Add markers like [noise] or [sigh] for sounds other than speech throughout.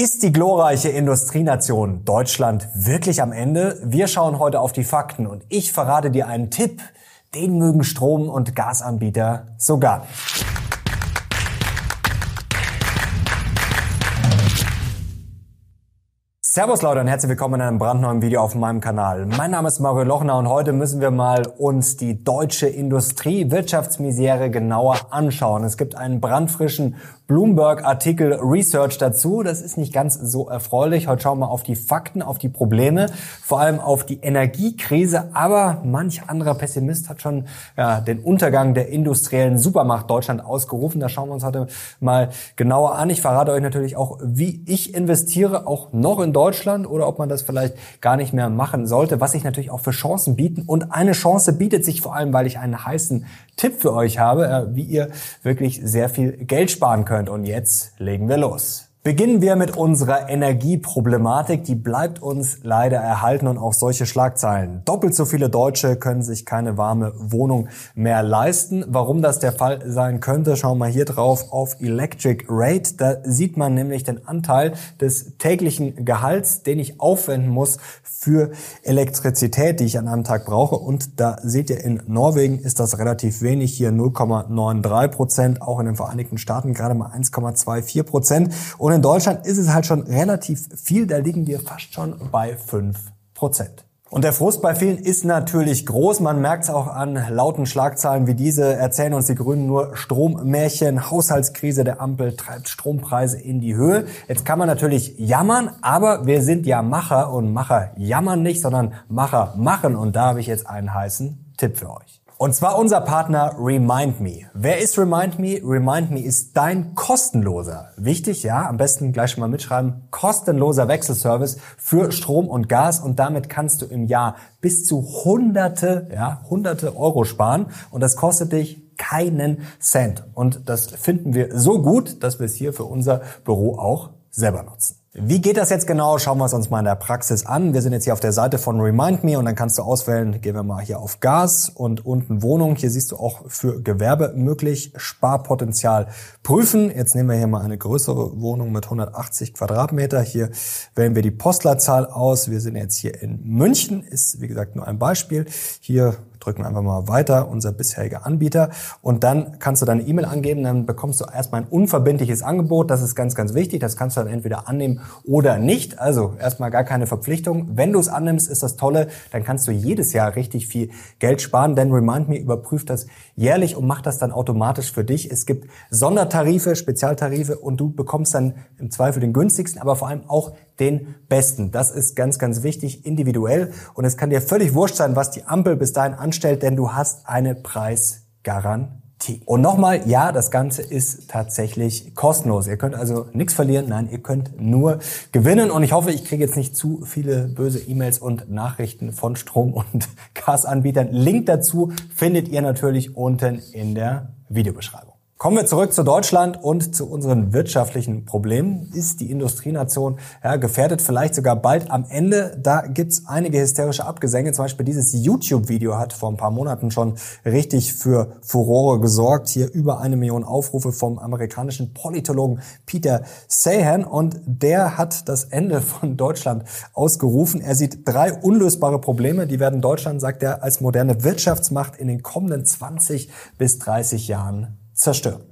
Ist die glorreiche Industrienation Deutschland wirklich am Ende? Wir schauen heute auf die Fakten und ich verrate dir einen Tipp, den mögen Strom- und Gasanbieter sogar. Servus Leute und herzlich willkommen in einem brandneuen Video auf meinem Kanal. Mein Name ist Mario Lochner und heute müssen wir mal uns die deutsche Industrie-Wirtschaftsmisere genauer anschauen. Es gibt einen brandfrischen Bloomberg-Artikel Research dazu. Das ist nicht ganz so erfreulich. Heute schauen wir auf die Fakten, auf die Probleme, vor allem auf die Energiekrise. Aber manch anderer Pessimist hat schon ja, den Untergang der industriellen Supermacht Deutschland ausgerufen. Da schauen wir uns heute mal genauer an. Ich verrate euch natürlich auch, wie ich investiere, auch noch in Deutschland oder ob man das vielleicht gar nicht mehr machen sollte, was sich natürlich auch für Chancen bieten. Und eine Chance bietet sich vor allem, weil ich einen heißen Tipp für euch habe, äh, wie ihr wirklich sehr viel Geld sparen könnt. Und jetzt legen wir los. Beginnen wir mit unserer Energieproblematik. Die bleibt uns leider erhalten und auch solche Schlagzeilen. Doppelt so viele Deutsche können sich keine warme Wohnung mehr leisten. Warum das der Fall sein könnte, schauen wir hier drauf auf Electric Rate. Da sieht man nämlich den Anteil des täglichen Gehalts, den ich aufwenden muss für Elektrizität, die ich an einem Tag brauche. Und da seht ihr, in Norwegen ist das relativ wenig, hier 0,93 Prozent, auch in den Vereinigten Staaten gerade mal 1,24 Prozent. Und in Deutschland ist es halt schon relativ viel, da liegen wir fast schon bei 5 Prozent. Und der Frust bei vielen ist natürlich groß. Man merkt es auch an lauten Schlagzeilen wie diese. Erzählen uns die Grünen nur Strommärchen. Haushaltskrise der Ampel treibt Strompreise in die Höhe. Jetzt kann man natürlich jammern, aber wir sind ja Macher und Macher jammern nicht, sondern Macher machen. Und da habe ich jetzt einen heißen Tipp für euch. Und zwar unser Partner Remind Me. Wer ist Remind Me? Remind Me ist dein kostenloser, wichtig, ja, am besten gleich schon mal mitschreiben, kostenloser Wechselservice für Strom und Gas und damit kannst du im Jahr bis zu hunderte, ja, hunderte Euro sparen und das kostet dich keinen Cent. Und das finden wir so gut, dass wir es hier für unser Büro auch selber nutzen. Wie geht das jetzt genau? Schauen wir es uns mal in der Praxis an. Wir sind jetzt hier auf der Seite von Remind Me und dann kannst du auswählen, gehen wir mal hier auf Gas und unten Wohnung. Hier siehst du auch für Gewerbe möglich Sparpotenzial prüfen. Jetzt nehmen wir hier mal eine größere Wohnung mit 180 Quadratmeter. Hier wählen wir die Postleitzahl aus. Wir sind jetzt hier in München, ist wie gesagt nur ein Beispiel. Hier drücken wir einfach mal weiter, unser bisheriger Anbieter. Und dann kannst du deine E-Mail angeben, dann bekommst du erstmal ein unverbindliches Angebot. Das ist ganz, ganz wichtig. Das kannst du dann entweder annehmen oder nicht. Also erstmal gar keine Verpflichtung. Wenn du es annimmst, ist das Tolle, dann kannst du jedes Jahr richtig viel Geld sparen, denn Remind Me überprüft das jährlich und macht das dann automatisch für dich. Es gibt Sondertarife, Spezialtarife und du bekommst dann im Zweifel den günstigsten, aber vor allem auch den besten. Das ist ganz, ganz wichtig, individuell. Und es kann dir völlig wurscht sein, was die Ampel bis dahin anstellt, denn du hast eine Preisgarantie. Und nochmal, ja, das Ganze ist tatsächlich kostenlos. Ihr könnt also nichts verlieren, nein, ihr könnt nur gewinnen. Und ich hoffe, ich kriege jetzt nicht zu viele böse E-Mails und Nachrichten von Strom- und [laughs] Gasanbietern. Link dazu findet ihr natürlich unten in der Videobeschreibung. Kommen wir zurück zu Deutschland und zu unseren wirtschaftlichen Problemen. Ist die Industrienation ja, gefährdet, vielleicht sogar bald am Ende? Da gibt's einige hysterische Abgesänge. Zum Beispiel dieses YouTube-Video hat vor ein paar Monaten schon richtig für Furore gesorgt. Hier über eine Million Aufrufe vom amerikanischen Politologen Peter Sahan. Und der hat das Ende von Deutschland ausgerufen. Er sieht drei unlösbare Probleme. Die werden Deutschland, sagt er, als moderne Wirtschaftsmacht in den kommenden 20 bis 30 Jahren zerstören.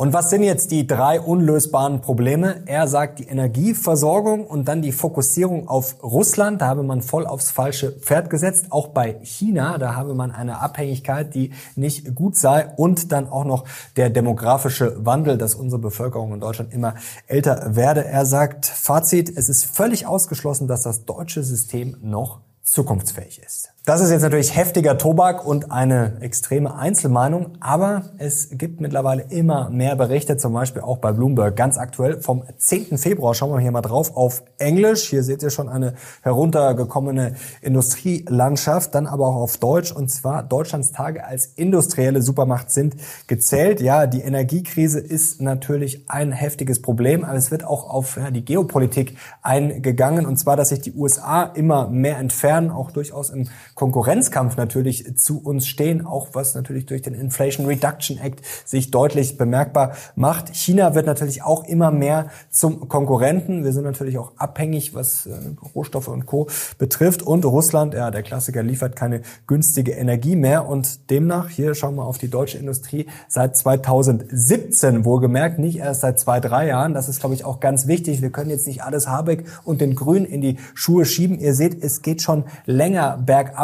Und was sind jetzt die drei unlösbaren Probleme? Er sagt die Energieversorgung und dann die Fokussierung auf Russland. Da habe man voll aufs falsche Pferd gesetzt. Auch bei China, da habe man eine Abhängigkeit, die nicht gut sei. Und dann auch noch der demografische Wandel, dass unsere Bevölkerung in Deutschland immer älter werde. Er sagt, Fazit, es ist völlig ausgeschlossen, dass das deutsche System noch zukunftsfähig ist. Das ist jetzt natürlich heftiger Tobak und eine extreme Einzelmeinung, aber es gibt mittlerweile immer mehr Berichte, zum Beispiel auch bei Bloomberg, ganz aktuell vom 10. Februar. Schauen wir hier mal drauf auf Englisch. Hier seht ihr schon eine heruntergekommene Industrielandschaft, dann aber auch auf Deutsch und zwar Deutschlands Tage als industrielle Supermacht sind gezählt. Ja, die Energiekrise ist natürlich ein heftiges Problem, aber es wird auch auf ja, die Geopolitik eingegangen und zwar, dass sich die USA immer mehr entfernen, auch durchaus im Konkurrenzkampf natürlich zu uns stehen, auch was natürlich durch den Inflation Reduction Act sich deutlich bemerkbar macht. China wird natürlich auch immer mehr zum Konkurrenten. Wir sind natürlich auch abhängig, was äh, Rohstoffe und Co. betrifft. Und Russland, ja, der Klassiker liefert keine günstige Energie mehr. Und demnach, hier schauen wir auf die deutsche Industrie, seit 2017 wohlgemerkt, nicht erst seit zwei, drei Jahren. Das ist, glaube ich, auch ganz wichtig. Wir können jetzt nicht alles Habeck und den Grünen in die Schuhe schieben. Ihr seht, es geht schon länger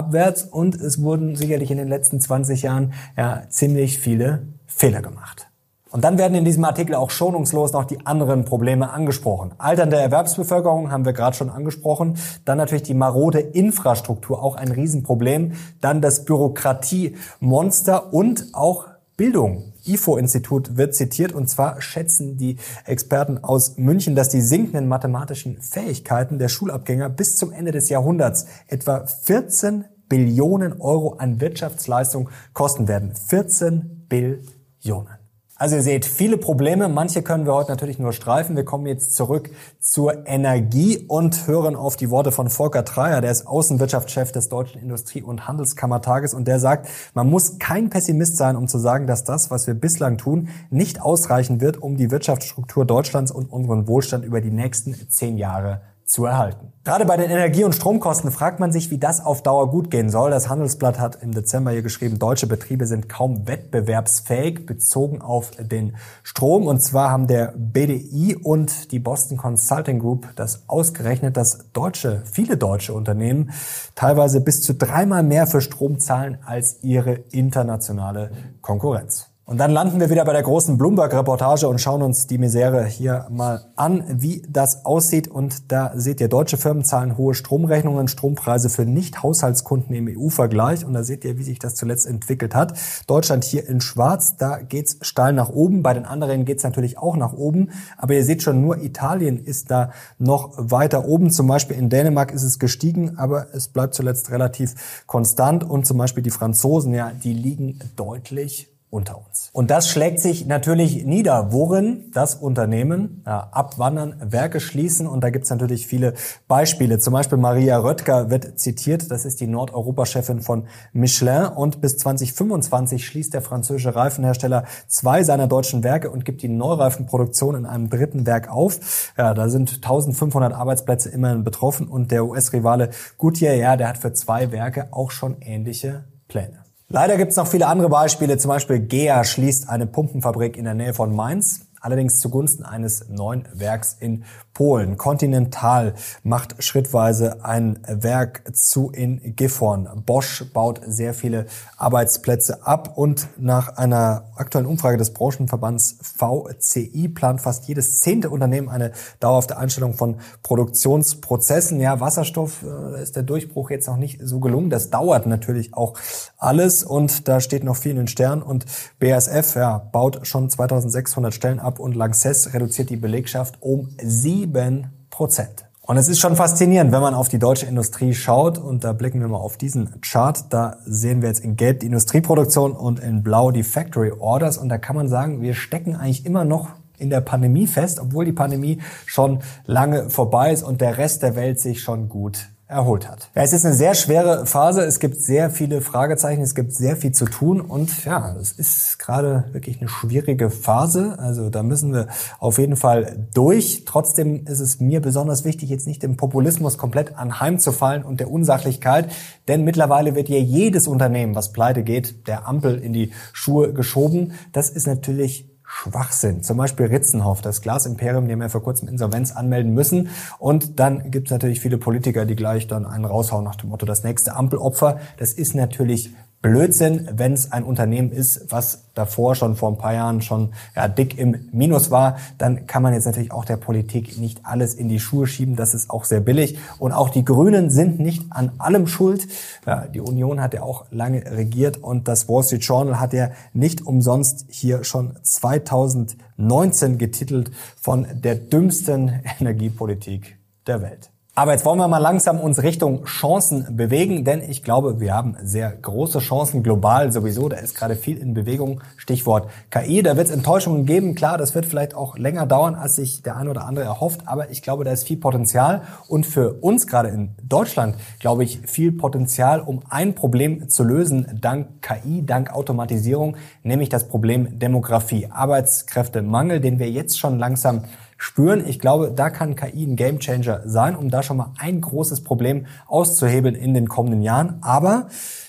bergabwärts und es wurden sicherlich in den letzten 20 Jahren ja ziemlich viele Fehler gemacht. Und dann werden in diesem Artikel auch schonungslos noch die anderen Probleme angesprochen. Alternde Erwerbsbevölkerung haben wir gerade schon angesprochen. Dann natürlich die marode Infrastruktur, auch ein Riesenproblem. Dann das Bürokratiemonster und auch Bildung. IFO-Institut wird zitiert und zwar schätzen die Experten aus München, dass die sinkenden mathematischen Fähigkeiten der Schulabgänger bis zum Ende des Jahrhunderts etwa 14 Billionen Euro an Wirtschaftsleistung kosten werden. 14 Billionen. Also ihr seht, viele Probleme. Manche können wir heute natürlich nur streifen. Wir kommen jetzt zurück zur Energie und hören auf die Worte von Volker Treier, der ist Außenwirtschaftschef des Deutschen Industrie- und Handelskammertages und der sagt, man muss kein Pessimist sein, um zu sagen, dass das, was wir bislang tun, nicht ausreichen wird, um die Wirtschaftsstruktur Deutschlands und unseren Wohlstand über die nächsten zehn Jahre zu erhalten. Gerade bei den Energie- und Stromkosten fragt man sich, wie das auf Dauer gut gehen soll. Das Handelsblatt hat im Dezember hier geschrieben, deutsche Betriebe sind kaum wettbewerbsfähig bezogen auf den Strom. Und zwar haben der BDI und die Boston Consulting Group das ausgerechnet, dass deutsche, viele deutsche Unternehmen teilweise bis zu dreimal mehr für Strom zahlen als ihre internationale Konkurrenz. Und dann landen wir wieder bei der großen Bloomberg-Reportage und schauen uns die Misere hier mal an, wie das aussieht. Und da seht ihr, deutsche Firmen zahlen hohe Stromrechnungen, Strompreise für Nicht-Haushaltskunden im EU-Vergleich. Und da seht ihr, wie sich das zuletzt entwickelt hat. Deutschland hier in schwarz, da geht's steil nach oben. Bei den anderen geht's natürlich auch nach oben. Aber ihr seht schon, nur Italien ist da noch weiter oben. Zum Beispiel in Dänemark ist es gestiegen, aber es bleibt zuletzt relativ konstant. Und zum Beispiel die Franzosen, ja, die liegen deutlich unter uns. Und das schlägt sich natürlich nieder, worin das Unternehmen ja, abwandern, Werke schließen. Und da gibt's natürlich viele Beispiele. Zum Beispiel Maria Röttger wird zitiert. Das ist die Nordeuropa-Chefin von Michelin. Und bis 2025 schließt der französische Reifenhersteller zwei seiner deutschen Werke und gibt die Neureifenproduktion in einem dritten Werk auf. Ja, da sind 1500 Arbeitsplätze immerhin betroffen. Und der US-Rivale Goodyear, ja, der hat für zwei Werke auch schon ähnliche Pläne. Leider gibt es noch viele andere Beispiele. Zum Beispiel GEA schließt eine Pumpenfabrik in der Nähe von Mainz allerdings zugunsten eines neuen Werks in Polen. Continental macht schrittweise ein Werk zu in Gifhorn. Bosch baut sehr viele Arbeitsplätze ab und nach einer aktuellen Umfrage des Branchenverbands VCI plant fast jedes zehnte Unternehmen eine dauerhafte Einstellung von Produktionsprozessen. Ja, Wasserstoff äh, ist der Durchbruch jetzt noch nicht so gelungen. Das dauert natürlich auch alles und da steht noch viel in den Sternen und BASF ja, baut schon 2600 Stellen ab und Lanxess reduziert die Belegschaft um sieben Prozent. Und es ist schon faszinierend, wenn man auf die deutsche Industrie schaut und da blicken wir mal auf diesen Chart. Da sehen wir jetzt in Gelb die Industrieproduktion und in Blau die Factory Orders und da kann man sagen, wir stecken eigentlich immer noch in der Pandemie fest, obwohl die Pandemie schon lange vorbei ist und der Rest der Welt sich schon gut erholt hat. Ja, es ist eine sehr schwere Phase. Es gibt sehr viele Fragezeichen. Es gibt sehr viel zu tun. Und ja, es ist gerade wirklich eine schwierige Phase. Also da müssen wir auf jeden Fall durch. Trotzdem ist es mir besonders wichtig, jetzt nicht dem Populismus komplett anheimzufallen und der Unsachlichkeit. Denn mittlerweile wird ja jedes Unternehmen, was pleite geht, der Ampel in die Schuhe geschoben. Das ist natürlich Schwachsinn. Zum Beispiel Ritzenhoff, das Glasimperium, die haben ja vor kurzem Insolvenz anmelden müssen. Und dann gibt es natürlich viele Politiker, die gleich dann einen raushauen nach dem Motto, das nächste Ampelopfer. Das ist natürlich Blödsinn, wenn es ein Unternehmen ist, was davor schon vor ein paar Jahren schon ja, dick im Minus war, dann kann man jetzt natürlich auch der Politik nicht alles in die Schuhe schieben. Das ist auch sehr billig. Und auch die Grünen sind nicht an allem schuld. Ja, die Union hat ja auch lange regiert und das Wall Street Journal hat ja nicht umsonst hier schon 2019 getitelt von der dümmsten [laughs] Energiepolitik der Welt. Aber jetzt wollen wir mal langsam uns Richtung Chancen bewegen, denn ich glaube, wir haben sehr große Chancen global sowieso. Da ist gerade viel in Bewegung. Stichwort KI. Da wird es Enttäuschungen geben. Klar, das wird vielleicht auch länger dauern, als sich der ein oder andere erhofft. Aber ich glaube, da ist viel Potenzial. Und für uns gerade in Deutschland, glaube ich, viel Potenzial, um ein Problem zu lösen, dank KI, dank Automatisierung, nämlich das Problem Demografie. Arbeitskräftemangel, den wir jetzt schon langsam spüren. Ich glaube, da kann KI ein Gamechanger sein, um da schon mal ein großes Problem auszuhebeln in den kommenden Jahren. Aber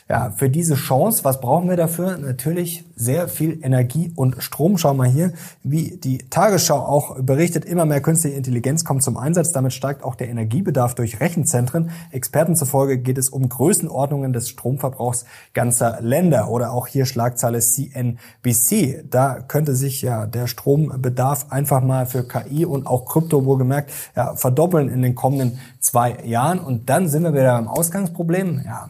ja, für diese Chance, was brauchen wir dafür? Natürlich sehr viel Energie und Strom. Schau mal hier, wie die Tagesschau auch berichtet, immer mehr künstliche Intelligenz kommt zum Einsatz. Damit steigt auch der Energiebedarf durch Rechenzentren. Experten zufolge geht es um Größenordnungen des Stromverbrauchs ganzer Länder. Oder auch hier Schlagzeile CNBC. Da könnte sich ja der Strombedarf einfach mal für KI und auch Krypto wohlgemerkt ja, verdoppeln in den kommenden zwei Jahren. Und dann sind wir wieder am Ausgangsproblem. Ja,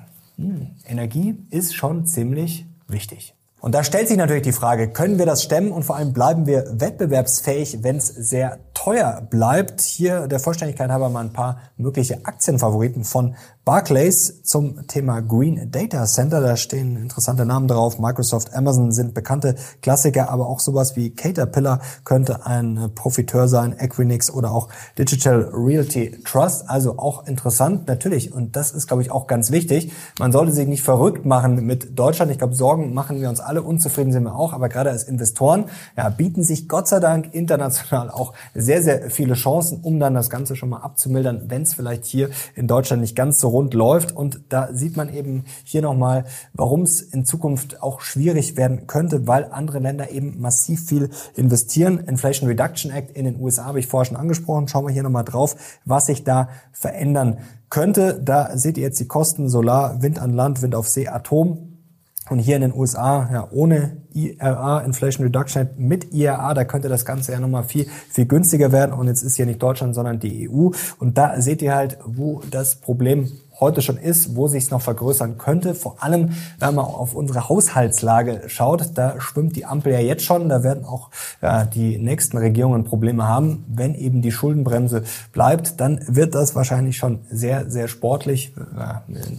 Energie ist schon ziemlich wichtig. Und da stellt sich natürlich die Frage, können wir das stemmen und vor allem bleiben wir wettbewerbsfähig, wenn es sehr teuer bleibt? Hier der Vollständigkeit halber mal ein paar mögliche Aktienfavoriten von Barclays zum Thema Green Data Center. Da stehen interessante Namen drauf. Microsoft, Amazon sind bekannte Klassiker, aber auch sowas wie Caterpillar könnte ein Profiteur sein, Equinix oder auch Digital Realty Trust. Also auch interessant natürlich. Und das ist, glaube ich, auch ganz wichtig. Man sollte sich nicht verrückt machen mit Deutschland. Ich glaube, Sorgen machen wir uns alle. Unzufrieden sind wir auch. Aber gerade als Investoren ja, bieten sich Gott sei Dank international auch sehr, sehr viele Chancen, um dann das Ganze schon mal abzumildern, wenn es vielleicht hier in Deutschland nicht ganz so rund läuft. Und da sieht man eben hier nochmal, warum es in Zukunft auch schwierig werden könnte, weil andere Länder eben massiv viel investieren. Inflation Reduction Act in den USA habe ich vorher schon angesprochen. Schauen wir hier nochmal drauf, was sich da verändern könnte. Da seht ihr jetzt die Kosten Solar, Wind an Land, Wind auf See, Atom. Und hier in den USA, ja, ohne IRA, Inflation Reduction Act, mit IRA, da könnte das Ganze ja nochmal viel, viel günstiger werden. Und jetzt ist hier nicht Deutschland, sondern die EU. Und da seht ihr halt, wo das Problem heute schon ist, wo sich es noch vergrößern könnte. Vor allem, wenn man auf unsere Haushaltslage schaut, da schwimmt die Ampel ja jetzt schon. Da werden auch ja, die nächsten Regierungen Probleme haben. Wenn eben die Schuldenbremse bleibt, dann wird das wahrscheinlich schon sehr, sehr sportlich.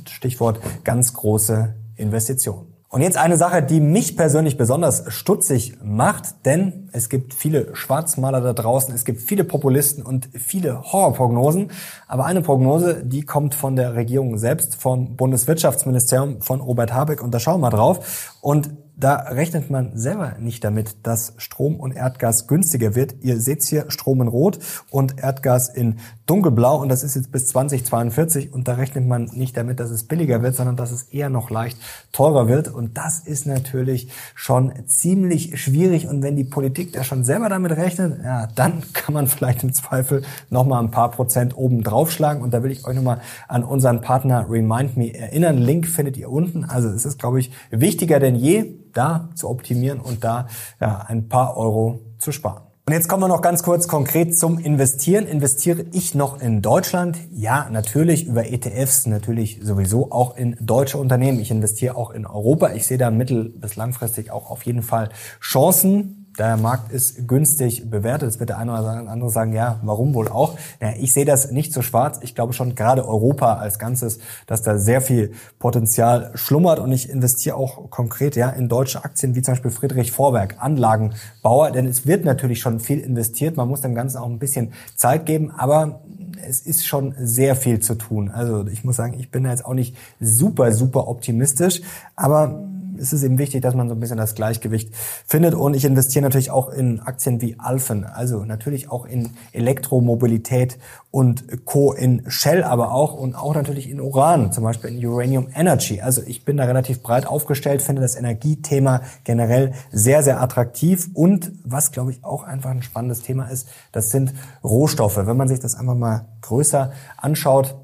Stichwort ganz große Investitionen. Und jetzt eine Sache, die mich persönlich besonders stutzig macht, denn es gibt viele Schwarzmaler da draußen, es gibt viele Populisten und viele Horrorprognosen. Aber eine Prognose, die kommt von der Regierung selbst, vom Bundeswirtschaftsministerium, von Robert Habeck. Und da schauen wir drauf. Und da rechnet man selber nicht damit, dass Strom und Erdgas günstiger wird. Ihr seht hier Strom in Rot und Erdgas in Dunkelblau und das ist jetzt bis 2042 und da rechnet man nicht damit, dass es billiger wird, sondern dass es eher noch leicht teurer wird und das ist natürlich schon ziemlich schwierig und wenn die Politik da schon selber damit rechnet, ja, dann kann man vielleicht im Zweifel nochmal ein paar Prozent oben draufschlagen und da will ich euch nochmal an unseren Partner Remind Me erinnern. Link findet ihr unten. Also es ist, glaube ich, wichtiger denn je, da zu optimieren und da ja, ein paar Euro zu sparen. Und jetzt kommen wir noch ganz kurz konkret zum Investieren. Investiere ich noch in Deutschland? Ja, natürlich über ETFs, natürlich sowieso auch in deutsche Unternehmen. Ich investiere auch in Europa. Ich sehe da mittel- bis langfristig auch auf jeden Fall Chancen der Markt ist günstig bewertet. Jetzt wird der eine oder andere sagen, ja, warum wohl auch? Ja, ich sehe das nicht so schwarz. Ich glaube schon gerade Europa als Ganzes, dass da sehr viel Potenzial schlummert und ich investiere auch konkret ja in deutsche Aktien wie zum Beispiel Friedrich Vorwerk, Anlagenbauer, denn es wird natürlich schon viel investiert. Man muss dem Ganzen auch ein bisschen Zeit geben, aber es ist schon sehr viel zu tun. Also ich muss sagen, ich bin da jetzt auch nicht super, super optimistisch, aber ist es eben wichtig, dass man so ein bisschen das Gleichgewicht findet. Und ich investiere natürlich auch in Aktien wie Alphen, also natürlich auch in Elektromobilität und Co. in Shell, aber auch und auch natürlich in Uran, zum Beispiel in Uranium Energy. Also ich bin da relativ breit aufgestellt, finde das Energiethema generell sehr, sehr attraktiv. Und was, glaube ich, auch einfach ein spannendes Thema ist, das sind Rohstoffe. Wenn man sich das einfach mal größer anschaut,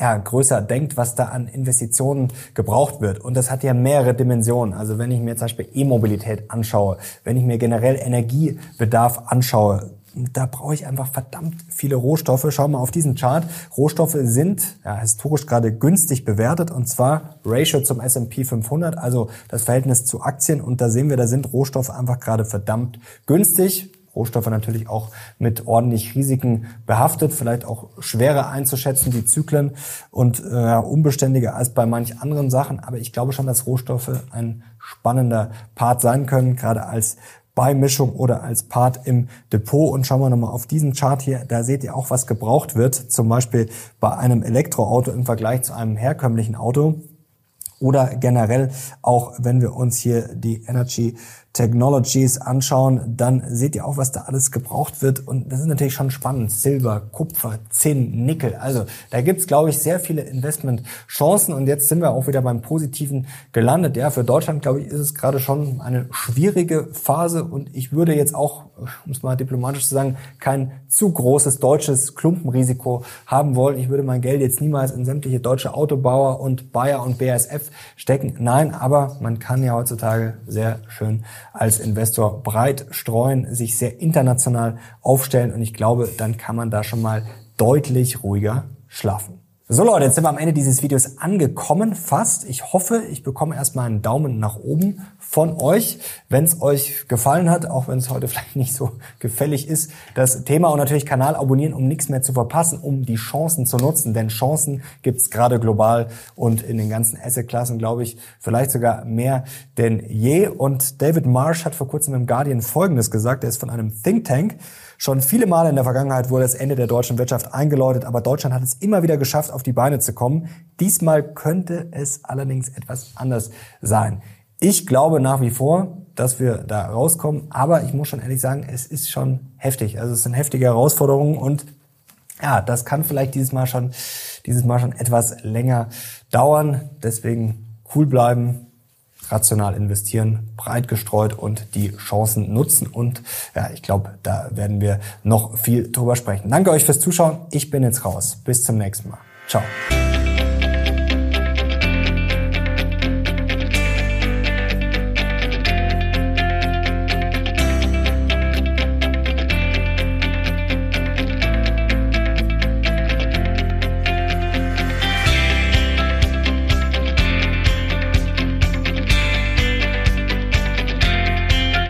ja, größer denkt, was da an Investitionen gebraucht wird. Und das hat ja mehrere Dimensionen. Also wenn ich mir zum Beispiel E-Mobilität anschaue, wenn ich mir generell Energiebedarf anschaue, da brauche ich einfach verdammt viele Rohstoffe. Schau mal auf diesen Chart. Rohstoffe sind ja, historisch gerade günstig bewertet und zwar Ratio zum S&P 500, also das Verhältnis zu Aktien. Und da sehen wir, da sind Rohstoffe einfach gerade verdammt günstig Rohstoffe natürlich auch mit ordentlich Risiken behaftet, vielleicht auch schwerer einzuschätzen, die Zyklen und äh, unbeständiger als bei manch anderen Sachen. Aber ich glaube schon, dass Rohstoffe ein spannender Part sein können, gerade als Beimischung oder als Part im Depot. Und schauen wir nochmal auf diesen Chart hier. Da seht ihr auch, was gebraucht wird. Zum Beispiel bei einem Elektroauto im Vergleich zu einem herkömmlichen Auto. Oder generell auch, wenn wir uns hier die Energy Technologies anschauen, dann seht ihr auch, was da alles gebraucht wird. Und das ist natürlich schon spannend. Silber, Kupfer, Zinn, Nickel. Also da gibt's, glaube ich, sehr viele Investmentchancen. Und jetzt sind wir auch wieder beim Positiven gelandet. Ja, für Deutschland, glaube ich, ist es gerade schon eine schwierige Phase. Und ich würde jetzt auch, um es mal diplomatisch zu sagen, kein zu großes deutsches Klumpenrisiko haben wollen. Ich würde mein Geld jetzt niemals in sämtliche deutsche Autobauer und Bayer und BASF stecken. Nein, aber man kann ja heutzutage sehr schön als Investor breit streuen, sich sehr international aufstellen und ich glaube, dann kann man da schon mal deutlich ruhiger schlafen. So Leute, jetzt sind wir am Ende dieses Videos angekommen, fast. Ich hoffe, ich bekomme erstmal einen Daumen nach oben von euch, wenn es euch gefallen hat, auch wenn es heute [laughs] vielleicht nicht so gefällig ist, das Thema. Und natürlich Kanal abonnieren, um nichts mehr zu verpassen, um die Chancen zu nutzen, denn Chancen gibt es gerade global und in den ganzen Asset-Klassen, glaube ich, vielleicht sogar mehr denn je. Und David Marsh hat vor kurzem im Guardian Folgendes gesagt, er ist von einem Think Tank, Schon viele Male in der Vergangenheit wurde das Ende der deutschen Wirtschaft eingeläutet, aber Deutschland hat es immer wieder geschafft, auf die Beine zu kommen. Diesmal könnte es allerdings etwas anders sein. Ich glaube nach wie vor, dass wir da rauskommen, aber ich muss schon ehrlich sagen, es ist schon heftig. Also es sind heftige Herausforderungen und ja, das kann vielleicht dieses Mal schon, dieses Mal schon etwas länger dauern. Deswegen cool bleiben, rational investieren, breit gestreut und die Chancen nutzen. Und ja, ich glaube, da werden wir noch viel drüber sprechen. Danke euch fürs Zuschauen. Ich bin jetzt raus. Bis zum nächsten Mal. Ciao.